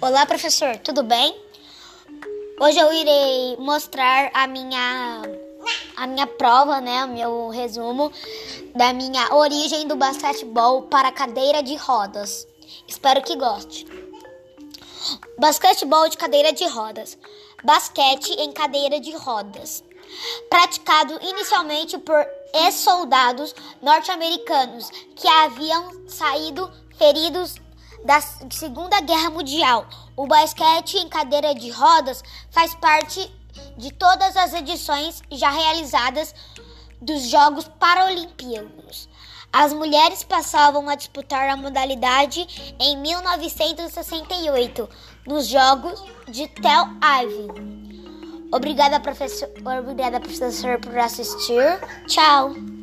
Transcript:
Olá, professor, tudo bem? Hoje eu irei mostrar a minha a minha prova, né, o meu resumo da minha origem do basquetebol para cadeira de rodas. Espero que goste. Basquetebol de cadeira de rodas. Basquete em cadeira de rodas. Praticado inicialmente por ex-soldados norte-americanos que haviam saído feridos da Segunda Guerra Mundial. O basquete em cadeira de rodas faz parte de todas as edições já realizadas dos Jogos Paralímpicos. As mulheres passavam a disputar a modalidade em 1968 nos Jogos de Tel Aviv. Obrigada, professor, obrigada, professor, por assistir. Tchau.